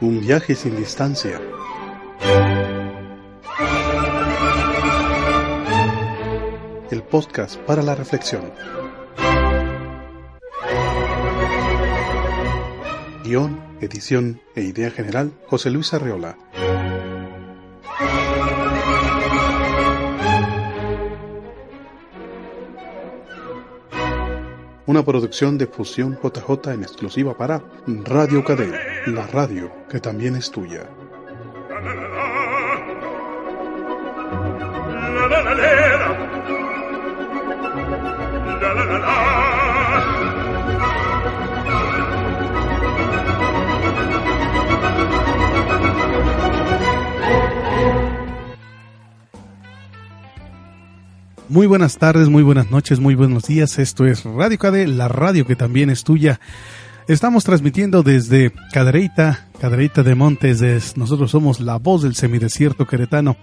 Un viaje sin distancia. El podcast para la reflexión. Guión, edición e idea general, José Luis Arreola. Una producción de Fusión JJ en exclusiva para Radio Cadena, la radio que también es tuya. Muy buenas tardes, muy buenas noches, muy buenos días. Esto es Radio KD, la radio que también es tuya. Estamos transmitiendo desde Cadereyta, Cadereyta de Montes. Nosotros somos la voz del semidesierto queretano.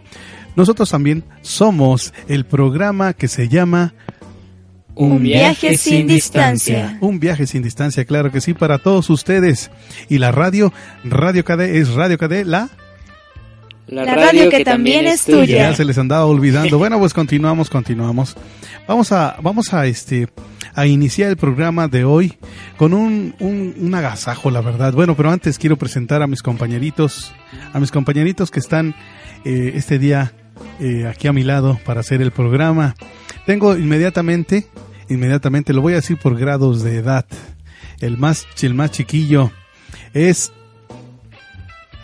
Nosotros también somos el programa que se llama un viaje sin distancia. Un viaje sin distancia, claro que sí, para todos ustedes. Y la radio, Radio KD es Radio KD, la la, radio, que, también es tuya. Ya se les andaba olvidando. Bueno, pues continuamos, continuamos. Vamos a, vamos a este, a iniciar el programa de hoy con un, un, agasajo, la verdad. Bueno, pero antes quiero presentar a mis compañeritos, a mis compañeritos que están eh, este día eh, aquí a mi lado para hacer el programa. Tengo inmediatamente, inmediatamente, lo voy a decir por grados de edad. El más, el más chiquillo es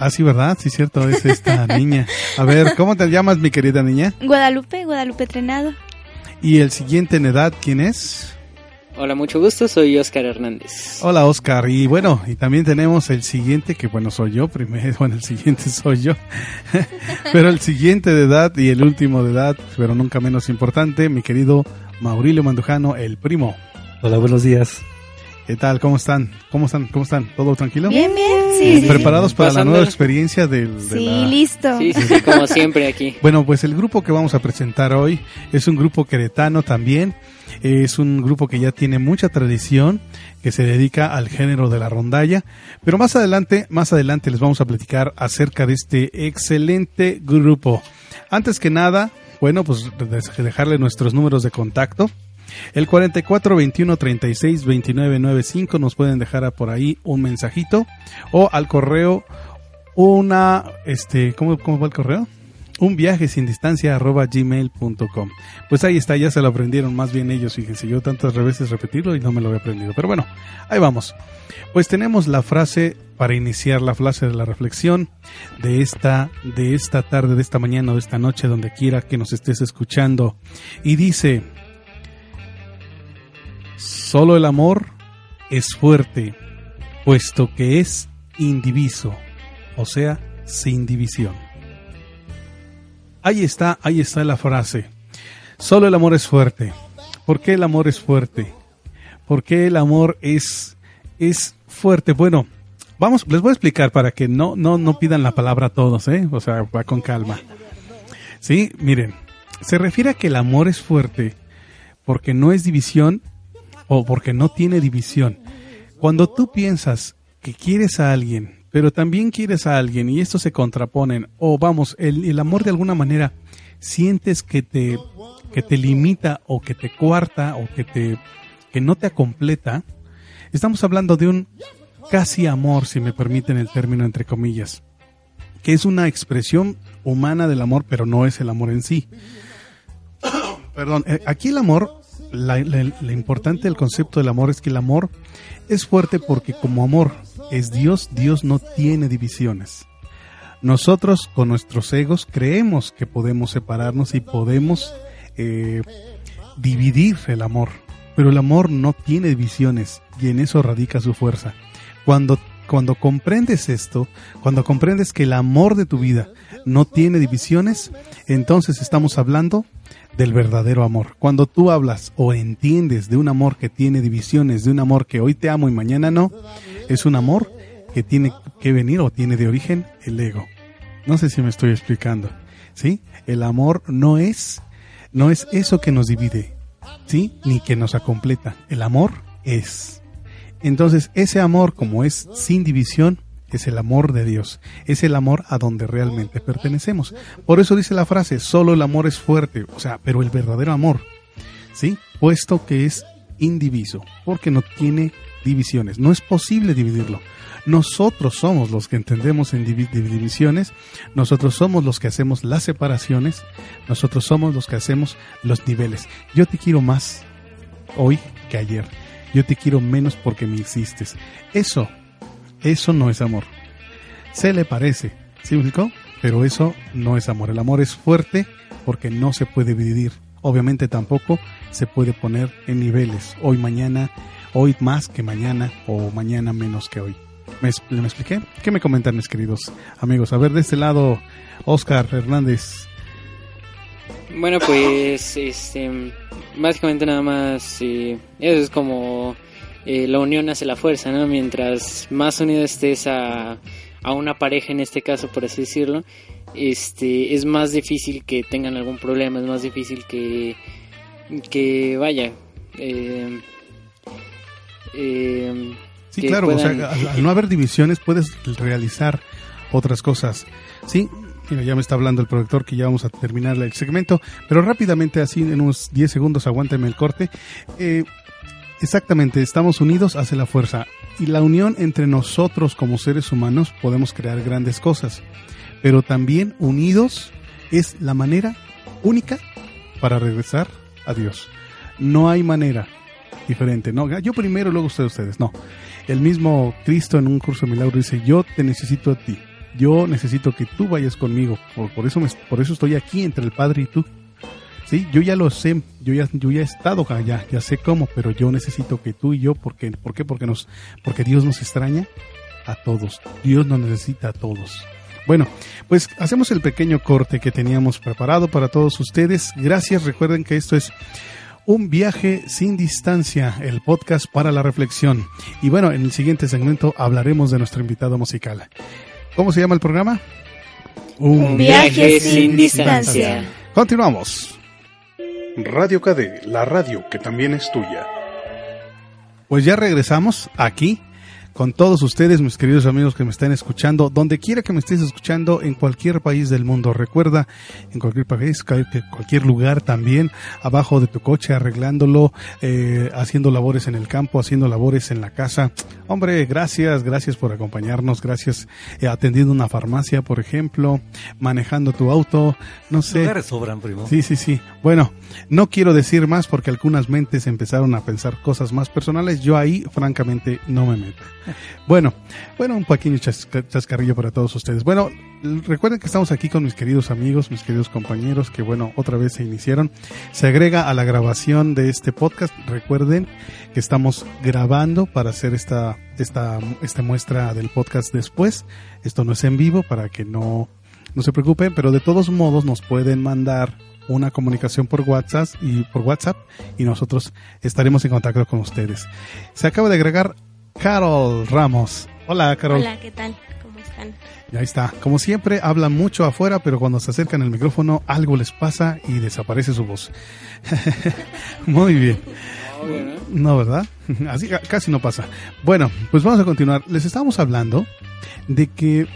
Ah, sí, ¿verdad? Sí, cierto, es esta niña. A ver, ¿cómo te llamas, mi querida niña? Guadalupe, Guadalupe Trenado. ¿Y el siguiente en edad quién es? Hola, mucho gusto, soy Oscar Hernández. Hola, Oscar. Y bueno, y también tenemos el siguiente, que bueno, soy yo primero, bueno, el siguiente soy yo. pero el siguiente de edad y el último de edad, pero nunca menos importante, mi querido Maurilio Mandujano, el primo. Hola, buenos días. ¿Qué tal? ¿Cómo están? ¿Cómo están? ¿Cómo están? ¿Todo tranquilo? Bien, bien, sí. ¿Preparados para la nueva experiencia del... De sí, listo. Sí, sí, como siempre aquí. Bueno, pues el grupo que vamos a presentar hoy es un grupo queretano también. Es un grupo que ya tiene mucha tradición, que se dedica al género de la rondalla. Pero más adelante, más adelante les vamos a platicar acerca de este excelente grupo. Antes que nada, bueno, pues dejarle nuestros números de contacto. El 44 21 36 29 95 nos pueden dejar por ahí un mensajito o al correo una este ¿cómo, cómo va el correo? un viaje sin distancia arroba gmail.com pues ahí está ya se lo aprendieron más bien ellos fíjense yo tantas veces repetirlo y no me lo había aprendido pero bueno ahí vamos. Pues tenemos la frase para iniciar la frase de la reflexión de esta de esta tarde de esta mañana o de esta noche donde quiera que nos estés escuchando. Y dice Solo el amor es fuerte, puesto que es indiviso, o sea, sin división. Ahí está, ahí está la frase. Solo el amor es fuerte. ¿Por qué el amor es fuerte? ¿Por qué el amor es, es fuerte? Bueno, vamos, les voy a explicar para que no, no, no pidan la palabra todos, ¿eh? O sea, va con calma. Sí, miren, se refiere a que el amor es fuerte porque no es división o porque no tiene división. Cuando tú piensas que quieres a alguien, pero también quieres a alguien y estos se contraponen, o vamos, el, el amor de alguna manera sientes que te, que te limita o que te cuarta o que, te, que no te completa, estamos hablando de un casi amor, si me permiten el término entre comillas, que es una expresión humana del amor, pero no es el amor en sí. Perdón, eh, aquí el amor la, importante del concepto del amor es que el amor es fuerte porque como amor es Dios, Dios no tiene divisiones. Nosotros con nuestros egos creemos que podemos separarnos y podemos eh, dividir el amor, pero el amor no tiene divisiones y en eso radica su fuerza. Cuando, cuando comprendes esto, cuando comprendes que el amor de tu vida no tiene divisiones, entonces estamos hablando del verdadero amor. Cuando tú hablas o entiendes de un amor que tiene divisiones, de un amor que hoy te amo y mañana no, es un amor que tiene que venir o tiene de origen el ego. No sé si me estoy explicando. ¿Sí? El amor no es no es eso que nos divide, ¿sí? Ni que nos acompleta. El amor es. Entonces, ese amor como es sin división es el amor de Dios, es el amor a donde realmente pertenecemos. Por eso dice la frase, solo el amor es fuerte, o sea, pero el verdadero amor, ¿sí? Puesto que es indiviso, porque no tiene divisiones, no es posible dividirlo. Nosotros somos los que entendemos en divisiones, nosotros somos los que hacemos las separaciones, nosotros somos los que hacemos los niveles. Yo te quiero más hoy que ayer. Yo te quiero menos porque me existes. Eso, eso no es amor. Se le parece, ¿sí me Pero eso no es amor. El amor es fuerte porque no se puede dividir. Obviamente tampoco se puede poner en niveles. Hoy, mañana, hoy más que mañana o mañana menos que hoy. ¿Me, expliqué? ¿Qué me comentan mis queridos amigos? A ver, de este lado, Oscar Hernández. Bueno, pues, este, básicamente nada más, eso es como eh, la unión hace la fuerza, ¿no? Mientras más unido estés a, a una pareja, en este caso, por así decirlo, este, es más difícil que tengan algún problema, es más difícil que, que vaya, eh, eh, Sí, claro, o sea, al, no haber divisiones puedes realizar otras cosas. Sí, ya me está hablando el productor que ya vamos a terminar el segmento, pero rápidamente, así en unos 10 segundos, aguánteme el corte. Eh, exactamente, estamos unidos hace la fuerza y la unión entre nosotros como seres humanos podemos crear grandes cosas, pero también unidos es la manera única para regresar a Dios. No hay manera diferente, ¿no? Yo primero, luego ustedes, ustedes, no. El mismo Cristo en un curso de milagro dice, yo te necesito a ti, yo necesito que tú vayas conmigo, por, eso, me, por eso estoy aquí entre el Padre y tú. Sí, yo ya lo sé, yo ya, yo ya he estado allá, ya sé cómo, pero yo necesito que tú y yo, porque, ¿por qué? Porque, nos, porque Dios nos extraña a todos, Dios nos necesita a todos. Bueno, pues hacemos el pequeño corte que teníamos preparado para todos ustedes. Gracias, recuerden que esto es un viaje sin distancia, el podcast para la reflexión. Y bueno, en el siguiente segmento hablaremos de nuestro invitado musical. ¿Cómo se llama el programa? Un, viaje, sin distancia. Continuamos. Radio KD, la radio que también es tuya. Pues ya regresamos aquí con todos ustedes, mis queridos amigos que me están escuchando, donde quiera que me estés escuchando, en cualquier país del mundo. Recuerda, en cualquier país, cualquier lugar también, abajo de tu coche, arreglándolo, eh, haciendo labores en el campo, haciendo labores en la casa. Hombre, gracias, gracias por acompañarnos, gracias eh, atendiendo una farmacia, por ejemplo, manejando tu auto, no sé. Lugares sobran, primo. Sí, sí, sí. Bueno, no quiero decir más porque algunas mentes empezaron a pensar cosas más personales. Yo ahí, francamente, no me meto. Bueno, bueno, un pequeño chascarrillo para todos ustedes. Bueno, recuerden que estamos aquí con mis queridos amigos, mis queridos compañeros que, bueno, otra vez se iniciaron. Se agrega a la grabación de este podcast. Recuerden que estamos grabando para hacer esta, esta, esta muestra del podcast después. Esto no es en vivo para que no, no se preocupen, pero de todos modos nos pueden mandar una comunicación por WhatsApp y por WhatsApp y nosotros estaremos en contacto con ustedes. Se acaba de agregar Carol Ramos. Hola, Carol. Hola, ¿qué tal? ¿Cómo están? Ya está. Como siempre, hablan mucho afuera, pero cuando se acercan al micrófono, algo les pasa y desaparece su voz. Muy bien. No, ¿verdad? Así casi no pasa. Bueno, pues vamos a continuar. Les estábamos hablando de que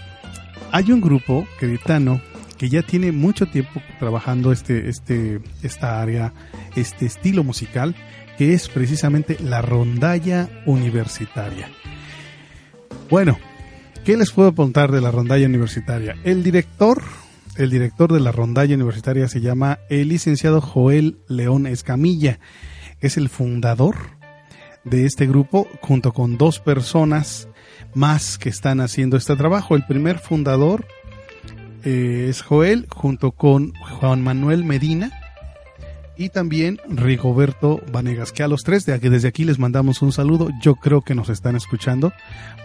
hay un grupo queretano que ya tiene mucho tiempo trabajando este, este, esta área, este estilo musical que es precisamente la rondalla universitaria. Bueno, ¿qué les puedo contar de la rondalla universitaria? El director, el director de la rondalla universitaria se llama el licenciado Joel León Escamilla. Es el fundador de este grupo junto con dos personas más que están haciendo este trabajo. El primer fundador eh, es Joel junto con Juan Manuel Medina y también Rigoberto Vanegas, que a los tres de desde aquí les mandamos un saludo. Yo creo que nos están escuchando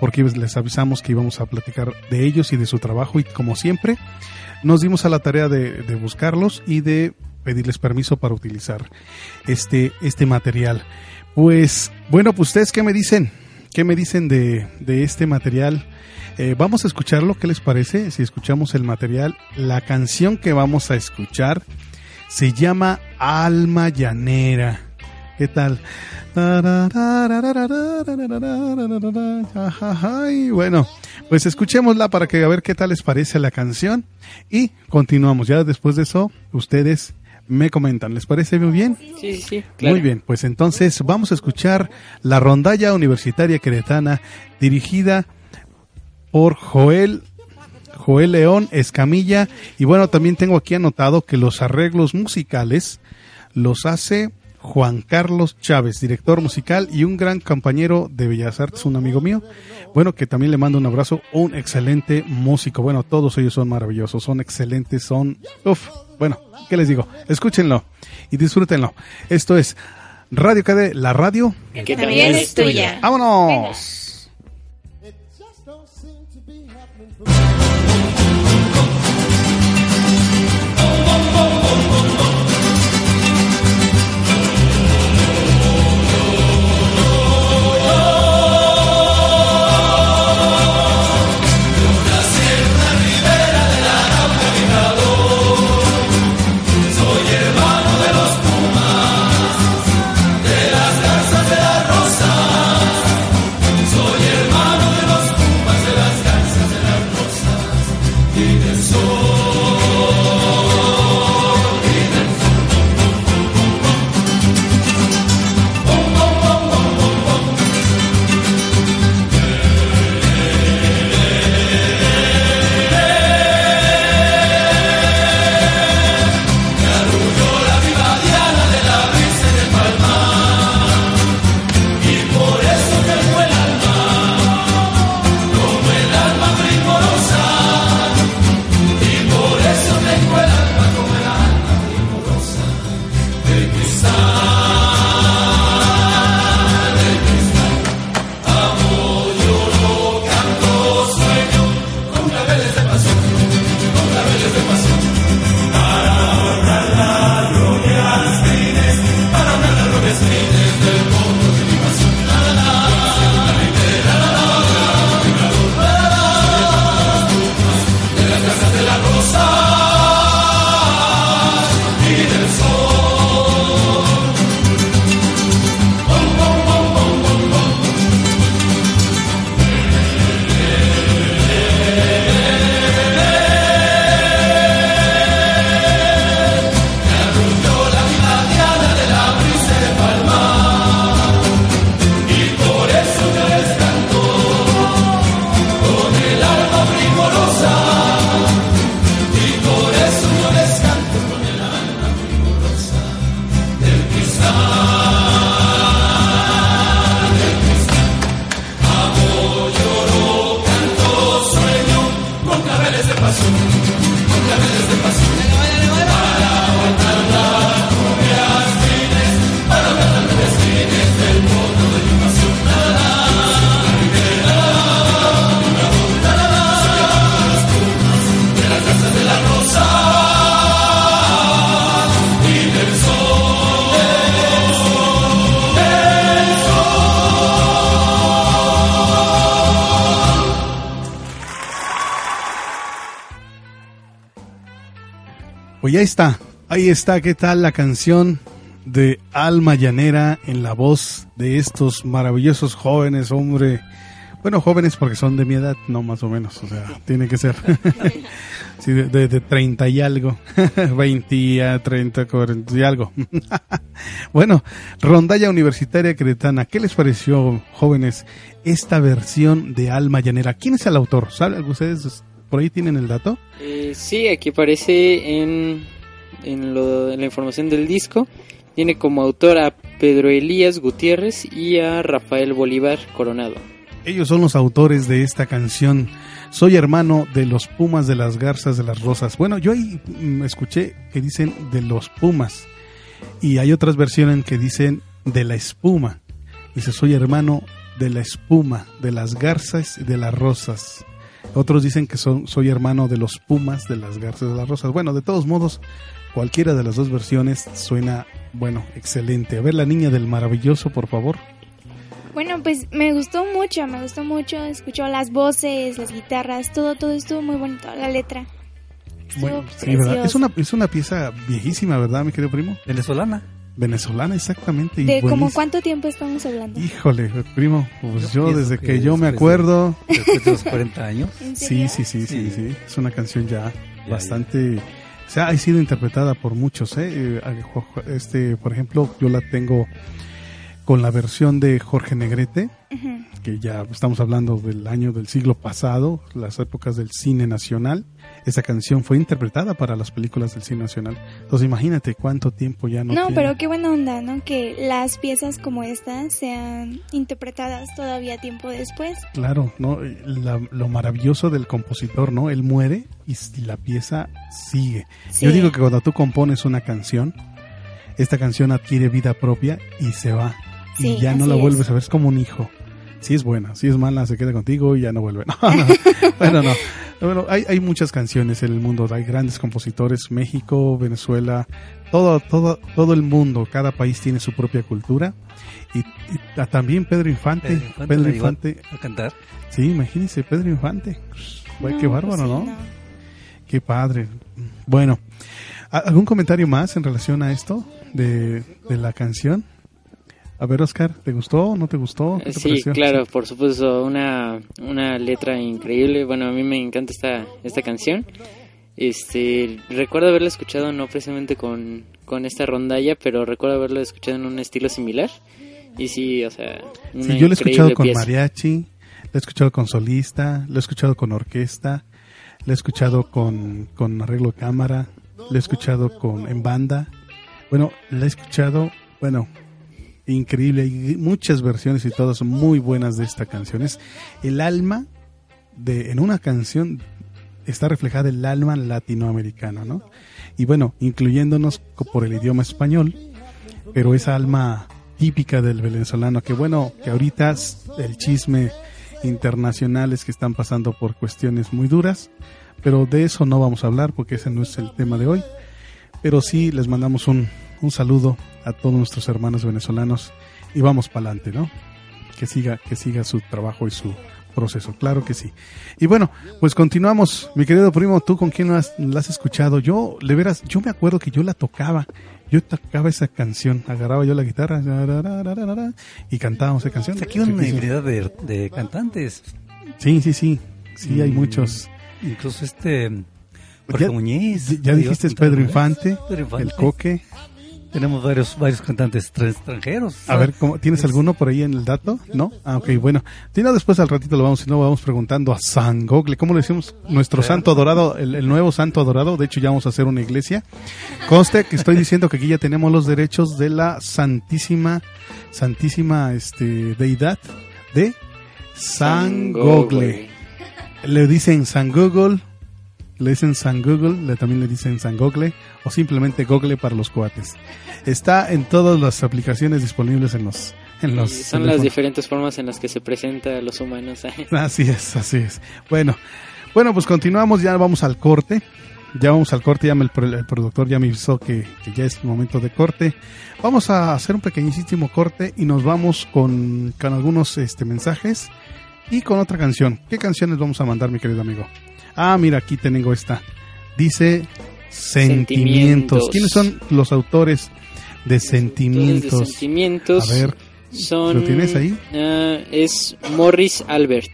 porque les avisamos que íbamos a platicar de ellos y de su trabajo y como siempre nos dimos a la tarea de, buscarlos y de pedirles permiso para utilizar este, este material. Pues bueno, pues ustedes qué me dicen, qué me dicen de, de este material. Eh, vamos a escucharlo, ¿qué les parece? Si escuchamos el material, la canción que vamos a escuchar se llama Alma Llanera. ¿Qué tal? Y bueno, Pues escuchémosla para que a ver qué tal les parece la canción y continuamos. Ya después de eso, ustedes me comentan. ¿Les parece muy bien? Sí, sí. Claro. Muy bien, pues entonces vamos a escuchar la rondalla universitaria queretana dirigida por Joel Joel León Escamilla y bueno, también tengo aquí anotado que los arreglos musicales los hace Juan Carlos Chávez, director musical y un gran compañero de Bellas Artes, un amigo mío. Bueno, que también le mando un abrazo, un excelente músico. Bueno, todos ellos son maravillosos, son excelentes, son... Uf, bueno, ¿qué les digo? Escúchenlo y disfrútenlo. Esto es Radio KD, la radio. Que también es tuya. ¡Vámonos! Pues ya está, ahí está, ¿qué tal la canción de Alma Llanera en la voz de estos maravillosos jóvenes, hombre? Bueno, jóvenes porque son de mi edad, no más o menos, o sea, tiene que ser sí, de 30 y algo, 20 a 30, 40 y algo. bueno, Rondalla Universitaria Cretana, ¿qué les pareció, jóvenes, esta versión de Alma Llanera? ¿Quién es el autor? ¿Saben ustedes? ¿Por ahí tienen el dato? Eh, sí, aquí aparece en, en, lo, en la información del disco. Tiene como autor a Pedro Elías Gutiérrez y a Rafael Bolívar Coronado. Ellos son los autores de esta canción. Soy hermano de los Pumas de las Garzas de las Rosas. Bueno, yo ahí mm, escuché que dicen de los Pumas. Y hay otras versiones que dicen de la espuma. Dice, soy hermano de la espuma, de las garzas y de las rosas. Otros dicen que son, soy hermano de los Pumas, de las Garzas de las Rosas. Bueno, de todos modos, cualquiera de las dos versiones suena, bueno, excelente. A ver, la niña del maravilloso, por favor. Bueno, pues me gustó mucho, me gustó mucho. Escuchó las voces, las guitarras, todo, todo estuvo muy bonito. La letra. Bueno, sí, ¿verdad? Es una, es una pieza viejísima, ¿verdad, mi querido primo? Venezolana. Venezolana, exactamente. ¿De como cuánto tiempo estamos hablando? Híjole, primo, pues yo, desde que, yo me acuerdo... después de los 40 años. Sí, sí, sí, sí, sí, Es una canción ya, bastante... O sea, ha sido interpretada por muchos, ¿eh? ¿eh? Este, por ejemplo, yo la tengo con la versión de Jorge Negrete, que ya estamos hablando del año del siglo pasado, las épocas del cine nacional. Esa canción fue interpretada para las películas del cine nacional. Entonces imagínate cuánto tiempo ya no. No, pero qué buena onda, ¿no? Que las piezas como esta sean interpretadas todavía tiempo después. Claro, ¿no? lo maravilloso del compositor, ¿no? Él muere y la pieza sigue. Yo digo que cuando tú compones una canción, esta canción adquiere vida propia y se va y ya no la vuelves a ver, es como un hijo. Si es buena, si es mala, se queda contigo y ya no vuelve. bueno, no. Bueno, hay, hay muchas canciones en el mundo, hay grandes compositores, México, Venezuela, todo, todo, todo el mundo, cada país tiene su propia cultura. Y, también Pedro Infante. Pedro Infante, a cantar. Sí, imagínense, Pedro Infante. qué bárbaro, pues ¿no? Qué padre. Bueno, ¿algún comentario más en relación a esto de, de la canción? A ver, Oscar, ¿te gustó? ¿No te gustó? sí, claro, por supuesto, una, una letra increíble. Bueno, a mí me encanta esta, esta canción. Este, recuerdo haberla escuchado no precisamente con, con esta rondalla, pero recuerdo haberla escuchado en un estilo similar. Y sí, o sea, sí, yo la he escuchado con mariachi, la he escuchado con solista, la he escuchado con orquesta, la he escuchado con, con arreglo de cámara, la he escuchado con en banda. Bueno, la he escuchado, bueno, increíble. Hay muchas versiones y todas muy buenas de esta canción. Es el alma de, en una canción está reflejada el alma latinoamericano, ¿no? Y bueno, incluyéndonos por el idioma español, pero esa alma típica del venezolano, que bueno, que ahorita el chisme internacional es que están pasando por cuestiones muy duras, pero de eso no vamos a hablar porque ese no es el tema de hoy. Pero sí les mandamos un, un saludo a todos nuestros hermanos venezolanos y vamos para adelante, ¿no? Que siga, que siga su trabajo y su proceso, claro que sí. Y bueno, pues continuamos, mi querido primo, tú con quién la has, escuchado. Yo, le veras, yo me acuerdo que yo la tocaba, yo tocaba esa canción, agarraba yo la guitarra y cantábamos esa canción. Aquí hay una infinidad de, cantantes. Sí, sí, sí, sí, hay mm, muchos. Incluso este Jorge ya, Muñiz. Ya, dijiste Pedro Infante, Pedro Infante, el Coque. Tenemos varios varios cantantes extranjeros. A ver, ¿tienes alguno por ahí en el dato? ¿No? Ah, ok, bueno. Si no, después al ratito lo vamos, si no, vamos preguntando a San Gogle. ¿Cómo le decimos? Nuestro santo adorado, el, nuevo santo adorado. De hecho, ya vamos a hacer una iglesia. Conste que estoy diciendo que aquí ya tenemos los derechos de la santísima, santísima este, deidad de San Gogle. Le dicen San Google le dicen San Google, le, también le dicen San Google o simplemente Google para los cuates. Está en todas las aplicaciones disponibles en los... En los son las diferentes formas en las que se presenta a los humanos. así es, así es. Bueno, bueno, pues continuamos, ya vamos al corte. Ya vamos al corte, ya el, productor ya me avisó que, que, ya es momento de corte. Vamos a hacer un pequeñísimo corte y nos vamos con, con algunos este, mensajes y con otra canción. ¿Qué canciones vamos a mandar, mi querido amigo? Ah, mira, aquí tengo esta. Dice Sentimientos. ¿Quiénes son los autores de Sentimientos? sentimientos. A ver, son, ¿lo tienes ahí? Ah, es Morris Albert.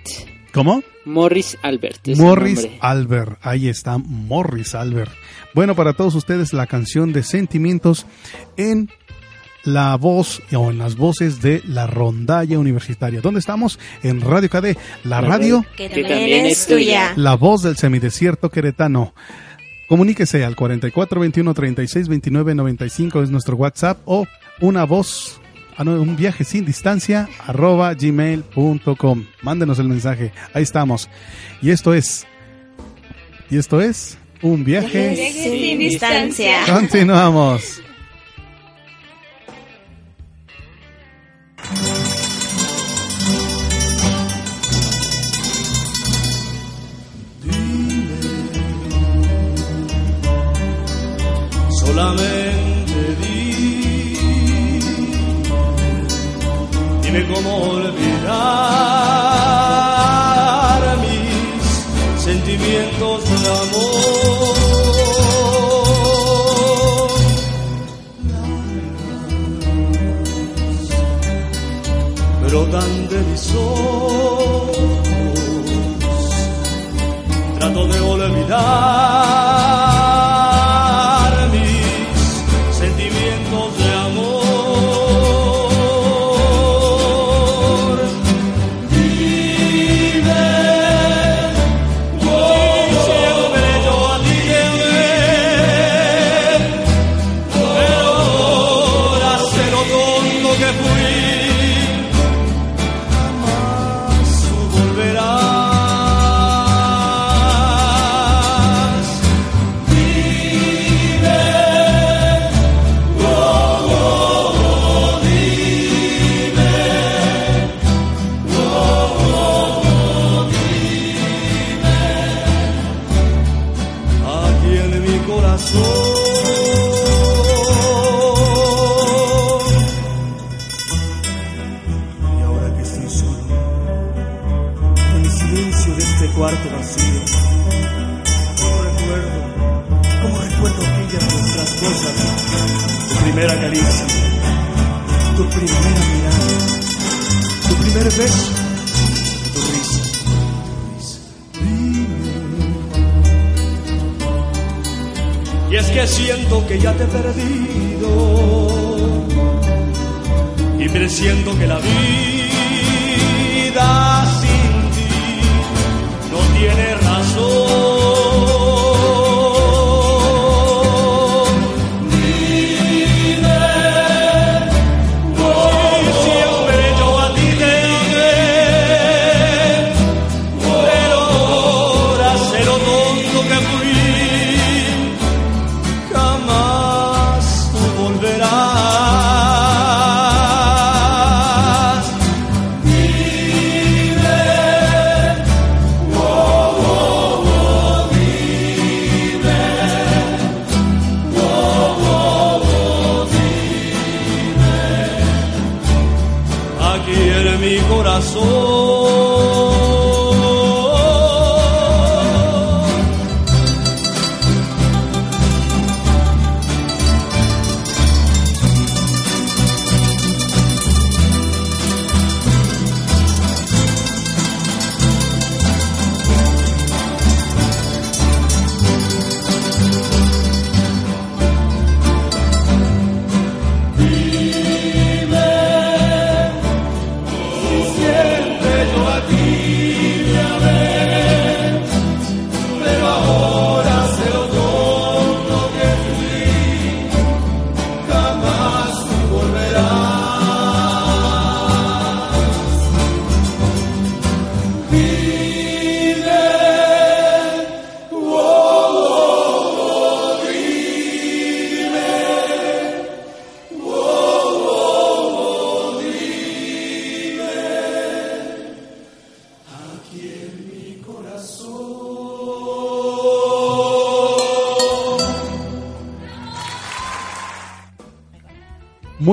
¿Cómo? Morris Albert. Morris Albert, ahí está, Morris Albert. Bueno, para todos ustedes la canción de Sentimientos en la voz o en las voces de la rondalla universitaria. ¿Dónde estamos? En Radio KD, la radio que también es tuya. La voz del semidesierto queretano. Comuníquese al 44 21 36 29 95 es nuestro WhatsApp o una voz, ah, un viaje sin distancia arroba gmail.com. Mándenos el mensaje, ahí estamos. Y esto es, y esto es un viaje, sin distancia. Continuamos. solamente dime, dime cómo olvidar mis sentimientos de amor. brotan de mis ojos. Trato de olvidar.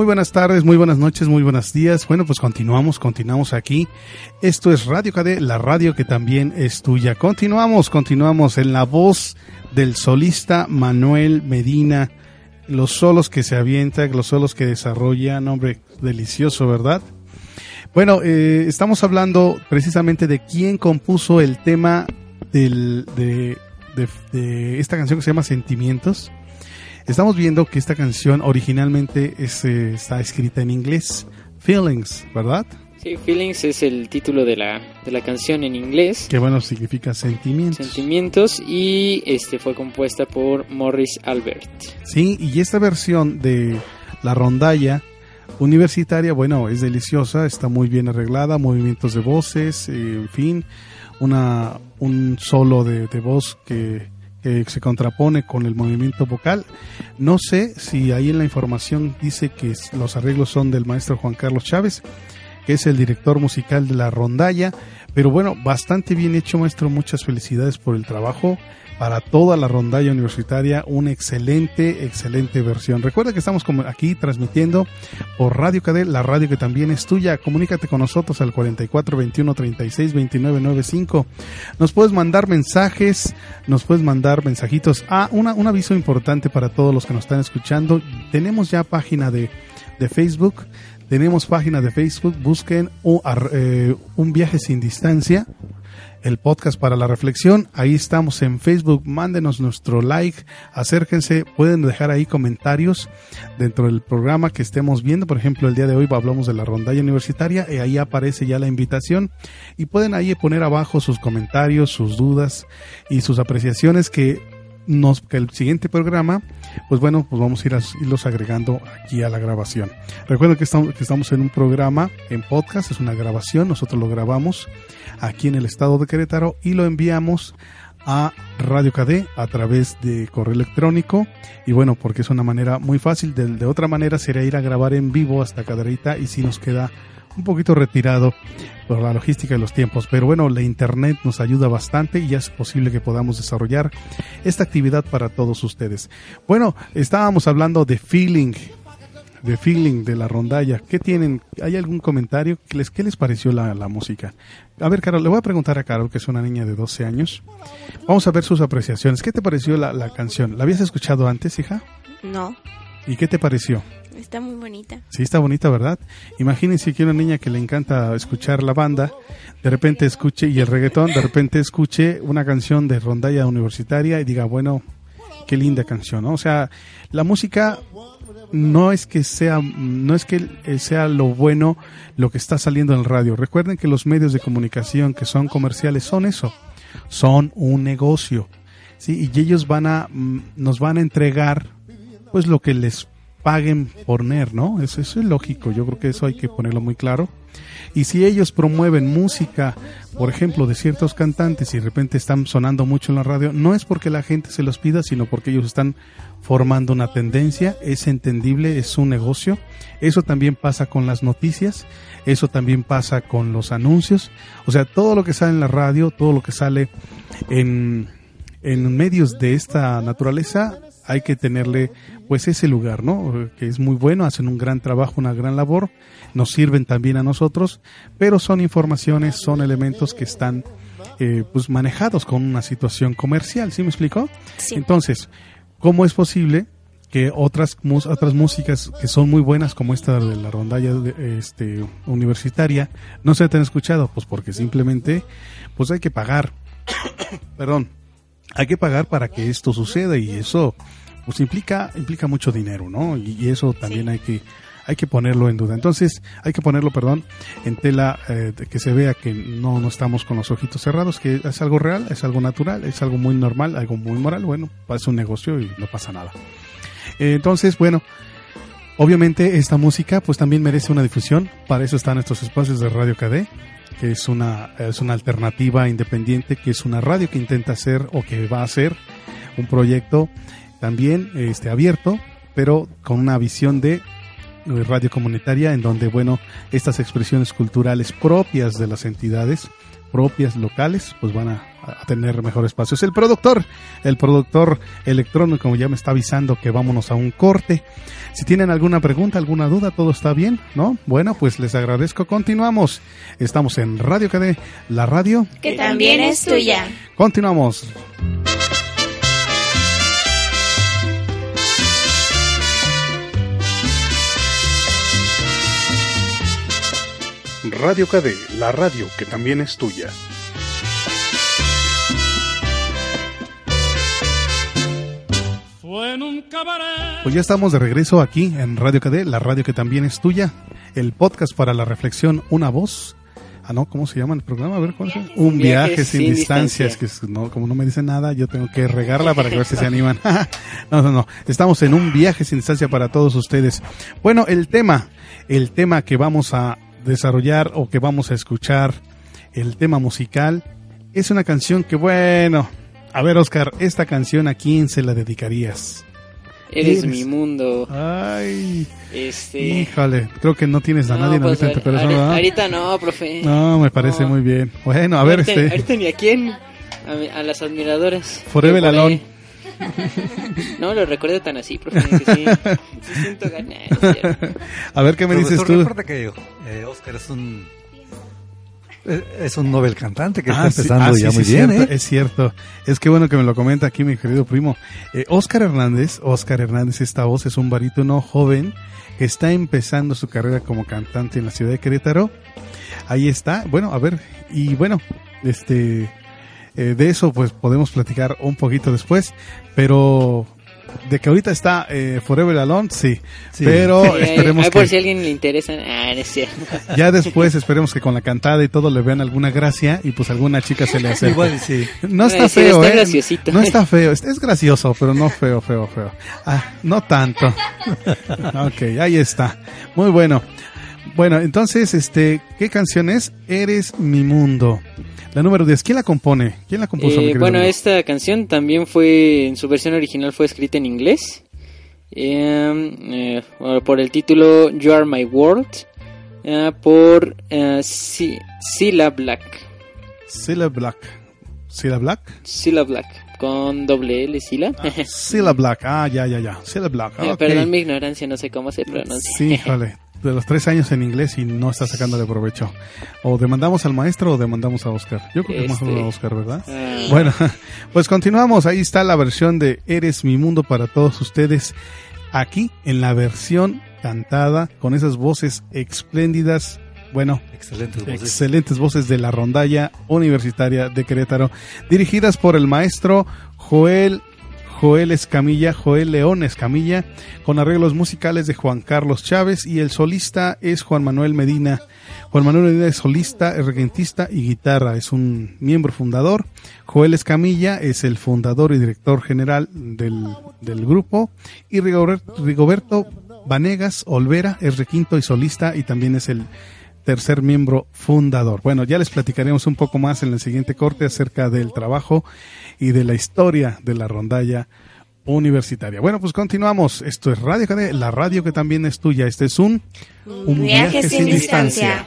Buenas tardes, muy buenas noches, muy buenos días. Bueno, pues continuamos, continuamos aquí. Esto es Radio KD, la radio que también es tuya. Continuamos, continuamos en la voz del solista Manuel Medina. Los solos que se avienta, los solos que desarrolla, nombre delicioso, ¿verdad? Bueno, eh, estamos hablando precisamente de quién compuso el tema del, de, de- de esta canción que se llama Sentimientos. Estamos viendo que esta canción originalmente es, eh, está escrita en inglés, Feelings, ¿verdad? Sí, Feelings es el título de la, de la canción en inglés. Que bueno, significa sentimientos. Sentimientos y este fue compuesta por Morris Albert. Sí, y esta versión de la rondalla universitaria, bueno, es deliciosa, está muy bien arreglada, movimientos de voces, eh, en fin, una, un solo de, de voz que, que se contrapone con el movimiento vocal. No sé si ahí en la información dice que los arreglos son del maestro Juan Carlos Chávez, que es el director musical de la rondalla, pero bueno, bastante bien hecho maestro, muchas felicidades por el trabajo. Para toda la rondalla universitaria, una excelente, excelente versión. Recuerda que estamos aquí transmitiendo por Radio KD, la radio que también es tuya. Comunícate con nosotros al 44 21 36 29 95. Nos puedes mandar mensajes, nos puedes mandar mensajitos. Ah, una, un aviso importante para todos los que nos están escuchando. Tenemos ya página de, de Facebook. Tenemos página de Facebook. Busquen un, eh, un viaje sin distancia el podcast para la reflexión. Ahí estamos en Facebook. Mándenos nuestro like. Acérquense. Pueden dejar ahí comentarios dentro del programa que estemos viendo. Por ejemplo, el día de hoy hablamos de la rondalla universitaria y ahí aparece ya la invitación. Y pueden ahí poner abajo sus comentarios, sus dudas y sus apreciaciones que nos, que el siguiente programa, pues bueno, pues vamos a ir a irlos agregando aquí a la grabación. Recuerden que estamos, que estamos en un programa en podcast, es una grabación, nosotros lo grabamos aquí en el estado de Querétaro y lo enviamos a Radio KD a través de correo electrónico y bueno porque es una manera muy fácil de, de otra manera sería ir a grabar en vivo hasta Cadereyta y si nos queda un poquito retirado por la logística y los tiempos, pero bueno, la internet nos ayuda bastante y ya es posible que podamos desarrollar esta actividad para todos ustedes. Bueno, estábamos hablando de feeling, de feeling de la rondalla. ¿Qué tienen? ¿Hay algún comentario? ¿Qué les, qué les pareció la, la música? A ver, Carol, le voy a preguntar a Carol, que es una niña de 12 años. Vamos a ver sus apreciaciones. ¿Qué te pareció la, la canción? ¿La habías escuchado antes, hija? No, ¿Y qué te pareció? Está muy bonita. Sí, está bonita, ¿verdad? Imagínense que una niña que le encanta escuchar la banda, de repente escuche, y el reggaetón, de repente escuche una canción de rondalla universitaria y diga, bueno, qué linda canción, ¿no? O sea, la música no es que sea, no es que sea lo bueno lo que está saliendo en el radio. Recuerden que los medios de comunicación que son comerciales son eso, son un negocio, ¿sí? Y ellos van a, mm, nos van a entregar, pues lo que les paguen por poner, ¿no? Eso, eso es lógico, yo creo que eso hay que ponerlo muy claro. Y si ellos promueven música, por ejemplo, de ciertos cantantes y de repente están sonando mucho en la radio, no es porque la gente se los pida, sino porque ellos están formando una tendencia, es entendible, es un negocio. Eso también pasa con las noticias, eso también pasa con los anuncios. O sea, todo lo que sale en la radio, todo lo que sale en, en medios de esta naturaleza, hay que tenerle pues ese lugar, ¿no? Que es muy bueno, hacen un gran trabajo, una gran labor, nos sirven también a nosotros, pero son informaciones, son elementos que están eh, pues manejados con una situación comercial, ¿sí me explico? Sí. Entonces, ¿cómo es posible que otras otras músicas que son muy buenas como esta de la rondalla de- este universitaria no se te han escuchado? Pues porque simplemente pues hay que pagar. Perdón. Hay que pagar para que esto suceda y eso pues implica implica mucho dinero, ¿no? Y, y eso también hay que hay que ponerlo en duda. Entonces, hay que ponerlo, perdón, en tela eh, que se vea que no, no estamos con los ojitos cerrados, que es algo real, es algo natural, es algo muy normal, algo muy moral. Bueno, es un negocio y no pasa nada. Eh, entonces, bueno, obviamente esta música pues también merece una difusión. Para eso están estos espacios de Radio KD, que es una, es una alternativa independiente, que es una radio que intenta hacer o que va a hacer un proyecto también este, abierto, pero con una visión de eh, radio comunitaria en donde, bueno, estas expresiones culturales propias de las entidades, propias locales, pues van a, a tener mejor espacio. Es el productor, el productor electrónico, como ya me está avisando que vámonos a un corte. Si tienen alguna pregunta, alguna duda, todo está bien, ¿no? Bueno, pues les agradezco. Continuamos. Estamos en Radio KD, la radio. Que también es tuya. Continuamos. Radio KD, la radio que también es tuya. Fue en un cabaret. Pues ya estamos de regreso aquí en Radio KD, la radio que también es tuya. El podcast para la reflexión, una voz. Ah, no, ¿cómo se llama el programa? A ver, ¿cuál es? Un viaje, Viaje sin, sin distancias. distancia. Que es- no, como no me dicen nada, yo tengo que regarla para que ver si se animan. no, no, no. Estamos en un viaje sin distancia para todos ustedes. Bueno, el tema, el tema que vamos a desarrollar o que vamos a escuchar, el tema musical, es una canción que, bueno, a ver, Oscar, esta canción a quién se la dedicarías? Eres Eres- mi mundo. Ay, Este. híjole, creo que no tienes a no, nadie pues, ahorita en ahorita, no, profe. No, me parece No. muy bien. Bueno, a ver, este, ahorita ni a quién. A, a las admiradoras. Forever Alone. No lo recuerdo tan así, profe. sí, sí siento ganas. a ver qué me dices Profesor, tú. recuerda que eh, Oscar es un eh, es un Nobel cantante que Ah, está sí, empezando ah, ya sí, muy bien, cierto, ¿eh? Es cierto. Es que bueno que me lo comenta aquí mi querido primo. Eh, Oscar Hernández, Oscar Hernández, esta voz es un barítono joven que está empezando su carrera como cantante en la ciudad de Querétaro. Ahí está. Bueno, a ver, y bueno, Este, eh, de eso pues podemos platicar un poquito después, pero de que ahorita está eh, Forever Alone, sí. Sí. Pero Sí, esperemos ahí por que si a alguien le interesa. Ah, no es cierto. ya después esperemos que con la cantada y todo le vean alguna gracia y pues alguna chica se le acerque. Igual sí. No está feo, está ¿eh? graciosito. No está feo, es, es gracioso, pero no feo, feo, feo. Ah, no tanto. ok, ahí está. Muy bueno. Bueno, entonces, este, ¿qué canción es? Eres mi mundo. La número 10, ¿quién la compone? ¿Quién la compuso? Eh, bueno, amigo? esta canción también fue, en su versión original fue escrita en inglés. Eh, eh, por el título You Are My World. eh, por eh, Cilla Black. Cilla Black. Cilla Black? Cilla Black. Con doble L, Cilla. Cilla Black, ah, ya, ya, ya. Cilla Black, ok. Perdón mi ignorancia, no sé cómo se pronuncia. Sí, híjole. De los tres años en inglés y no está sacándole provecho. O demandamos al maestro o demandamos a Oscar. Yo creo que más Este- a Oscar, ¿verdad? Ah, Bueno, pues continuamos. Ahí está la versión de Eres mi mundo para todos ustedes. Aquí en la versión cantada con esas voces espléndidas. Bueno, Excelentes voces. excelentes voces de la rondalla universitaria de Querétaro, dirigidas por el maestro Joel Joel Escamilla, Joel León Escamilla, con arreglos musicales de Juan Carlos Chávez y el solista es Juan Manuel Medina. Juan Manuel Medina es solista, es regentista y guitarra, es un miembro fundador. Joel Escamilla es el fundador y director general del, del grupo y Rigoberto, Vanegas Olvera es requinto y solista y también es el tercer miembro fundador. Bueno, ya les platicaremos un poco más en el siguiente corte acerca del trabajo y de la historia de la rondalla universitaria. Bueno, pues continuamos. Esto es Radio la radio que también es tuya. Este es un, un Viaje sin distancia.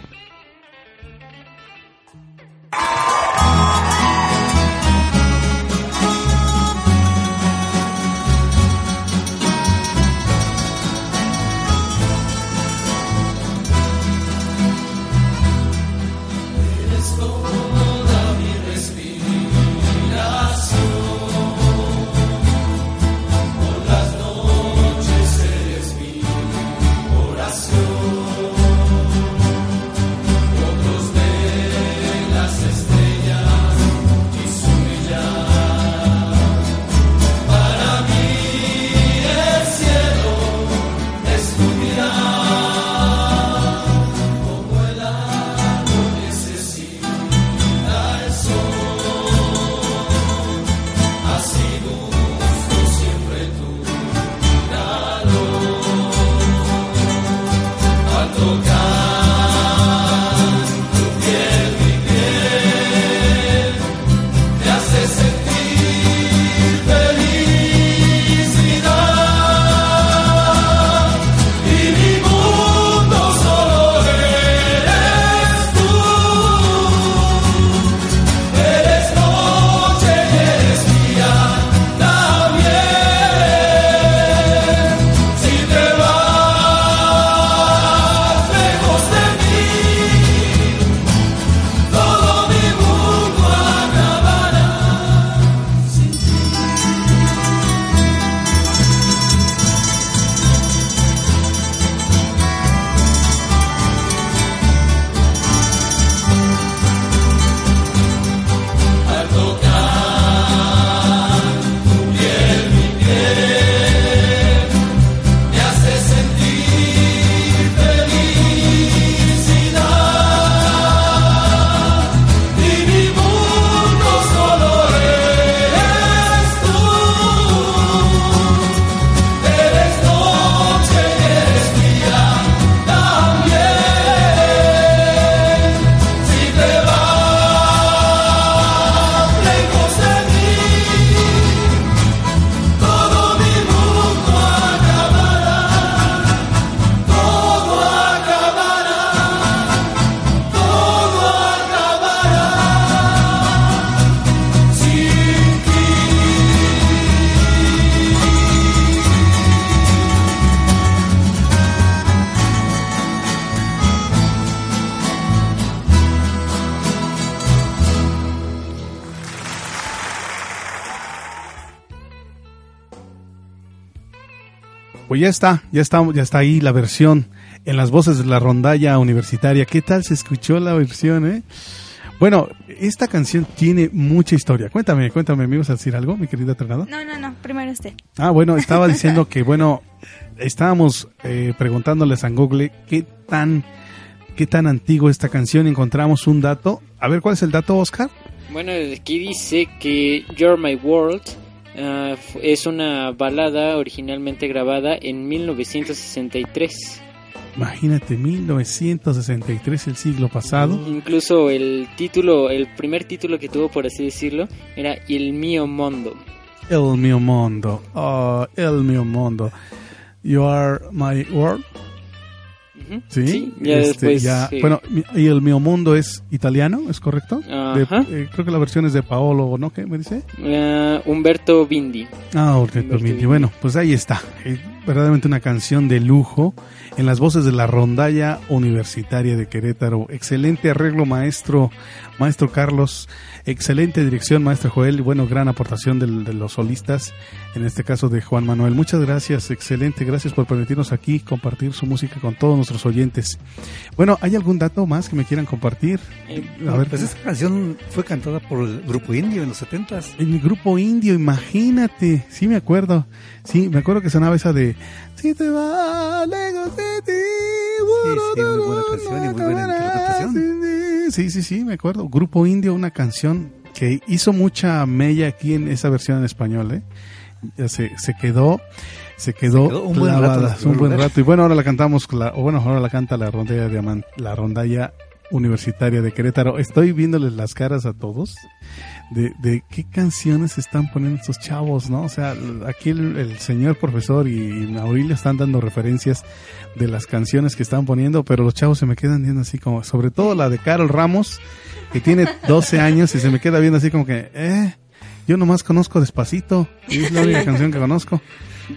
Ya está, ya está, ya está ahí la versión en las voces de la rondalla universitaria. ¿Qué tal se escuchó la versión, eh? Bueno, esta canción tiene mucha historia. Cuéntame, cuéntame, ¿me ibas a decir algo, mi querida Ternado? No, no, no, primero usted. Ah, bueno, estaba diciendo que, bueno, estábamos eh, preguntándoles a Google qué tan, qué tan antiguo esta canción. Encontramos un dato. A ver, ¿cuál es el dato, Oscar? Bueno, aquí dice que You're My World ah, es una balada originalmente grabada en 1963. Imagínate, 1963, el siglo pasado. Incluso el título, el primer título que tuvo, por así decirlo, era Il mio mondo. El mio mondo. Oh, el mio mondo. You are my world. Ujú. Sí, ya este, después. ya- eh, Bueno, y el mio mundo es italiano, ¿es correcto? De- Ajá. eh, creo que la versión es de Paolo, ¿no? ¿Qué me dice? ah, Humberto Bindi. Ah, Orlando Humberto Mindi. Bindi. Bueno, pues ahí está. Eh, verdaderamente una canción de lujo en las voces de la rondalla universitaria de Querétaro. Excelente arreglo, maestro, maestro Carlos. Excelente dirección, maestro Joel. Y bueno, gran aportación del- de los solistas, en este caso de Juan Manuel. Muchas gracias, excelente. Gracias por permitirnos aquí compartir su música con todos nuestros oyentes. Bueno, ¿hay algún dato más que me quieran compartir? Eh, A ver, Pues esta canción fue cantada por el grupo indio en los 70s. En el grupo indio, imagínate. Sí, me acuerdo. Sí, me acuerdo que sonaba esa de Si te va lejos de ti. sí, muy buena canción y muy buena interpretación. Sí, sí, sí, me acuerdo. Grupo indio, una canción que hizo mucha mella aquí en esa versión en español, ¿eh? Ya se, se quedó, se quedó, Se quedó un buen rato un buen rato. Y bueno, ahora la cantamos, o bueno, ahora la canta la rondalla diamante, la rondalla universitaria de Querétaro. Estoy viéndoles las caras a todos de, de qué canciones están poniendo estos chavos, ¿no? O sea, aquí el, el señor profesor y Aurelio están dando referencias de las canciones que están poniendo, pero los chavos se me quedan viendo así como, sobre todo la de Carol Ramos, que tiene 12 años y se me queda viendo así como que, eh, yo nomás conozco Despacito, y es la única canción que conozco.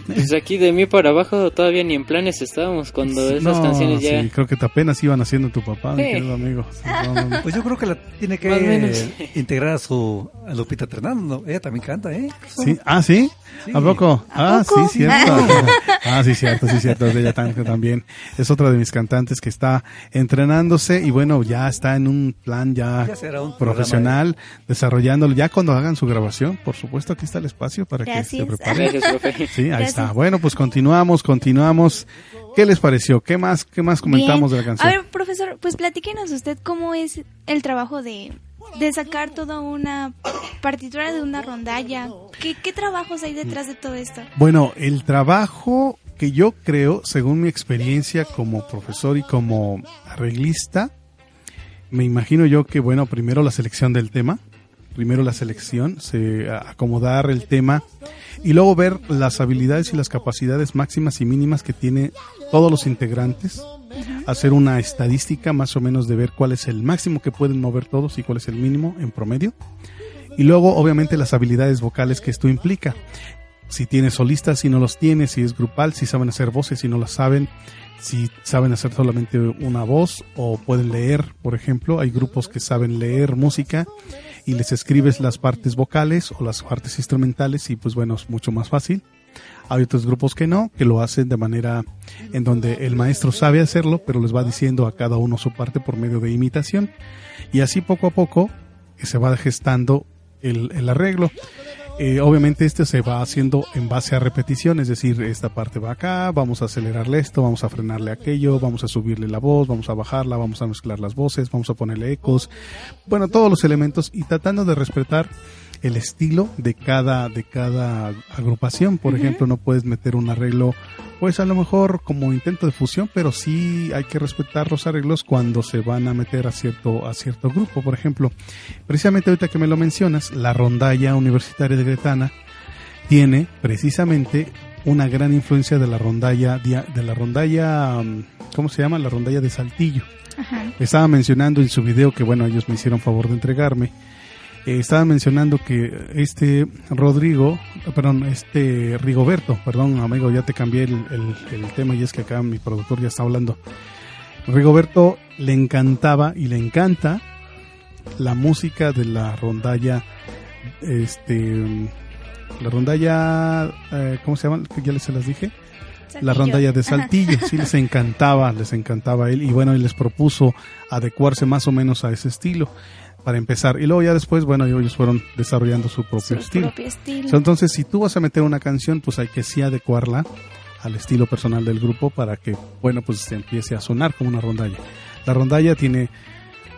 Pues aquí de mí para abajo todavía ni en planes estábamos cuando esas No, canciones ya... sí, creo que apenas iban haciendo tu papá, mi Sí. querido amigo. No. Pues yo creo que la tiene que menos. eh, integrar a su a Lupita Ternando. ¿no? Ella también canta, ¿eh? Sí. Ah, ¿sí? ¿A poco? ah, poco? sí, cierto. ah, sí, cierto, sí, cierto. Ella tam- también es otra de mis cantantes que está entrenándose y bueno, ya está en un plan ya, Ya será un profesional, desarrollándolo. Ya cuando hagan su grabación, por supuesto, aquí está el espacio para que se Gracias. preparen. Gracias, profe. Sí, ahí Gracias. está. Bueno, pues continuamos, continuamos. ¿Qué les pareció? ¿Qué más, qué más comentamos Bien. de la canción? A ver, profesor, pues platíquenos usted cómo es el trabajo de, de sacar toda una partitura de una rondalla. ¿Qué, ¿Qué trabajos hay detrás de todo esto? Bueno, el trabajo que yo creo, según mi experiencia como profesor y como arreglista, me imagino yo que, bueno, primero la selección del tema, primero la selección, se, acomodar el tema y luego ver las habilidades y las capacidades máximas y mínimas que tiene todos los integrantes, hacer una estadística más o menos de ver cuál es el máximo que pueden mover todos y cuál es el mínimo en promedio. Y luego, obviamente, las habilidades vocales que esto implica. Si tiene solistas, si no los tiene, si es grupal, si saben hacer voces, si no las saben, si saben hacer solamente una voz o pueden leer, por ejemplo, hay grupos que saben leer música y les escribes las partes vocales o las partes instrumentales y pues bueno, es mucho más fácil. Hay otros grupos que no, que lo hacen de manera en donde el maestro sabe hacerlo, pero les va diciendo a cada uno su parte por medio de imitación. Y así poco a poco se va gestando el, el arreglo. Eh, obviamente este se va haciendo en base a repetición, es decir, esta parte va acá, vamos a acelerarle esto, vamos a frenarle aquello, vamos a subirle la voz, vamos a bajarla, vamos a mezclar las voces, vamos a ponerle ecos, bueno, todos los elementos y tratando de respetar el estilo de cada de cada agrupación, por ejemplo, no puedes meter un arreglo pues a lo mejor como intento de fusión, pero sí hay que respetar los arreglos cuando se van a meter a cierto a cierto grupo, por ejemplo, precisamente ahorita que me lo mencionas, la rondalla universitaria de Gretana tiene precisamente una gran influencia de la rondalla de la rondalla mm, ¿cómo se llama? La rondalla de Saltillo. Ajá. Estaba mencionando en su video que bueno, ellos me hicieron favor de entregarme. Eh, estaba mencionando que este Rodrigo, perdón, este Rigoberto, perdón amigo, ya te cambié el, el- el tema y es que acá mi productor ya está hablando. Rigoberto le encantaba y le encanta la música de la rondalla, este, la rondalla, eh, ¿cómo se llama? Ya les se las dije la rondalla de. Saltillo, sí les encantaba, les encantaba él y bueno, él les propuso adecuarse más o menos a ese estilo. Para empezar. Y luego ya después, bueno, ellos fueron desarrollando su propio Su estilo. propio estilo. So, Entonces, si tú vas a meter una canción, pues hay que sí adecuarla al estilo personal del grupo para que, bueno, pues se empiece a sonar como una rondalla. La rondalla tiene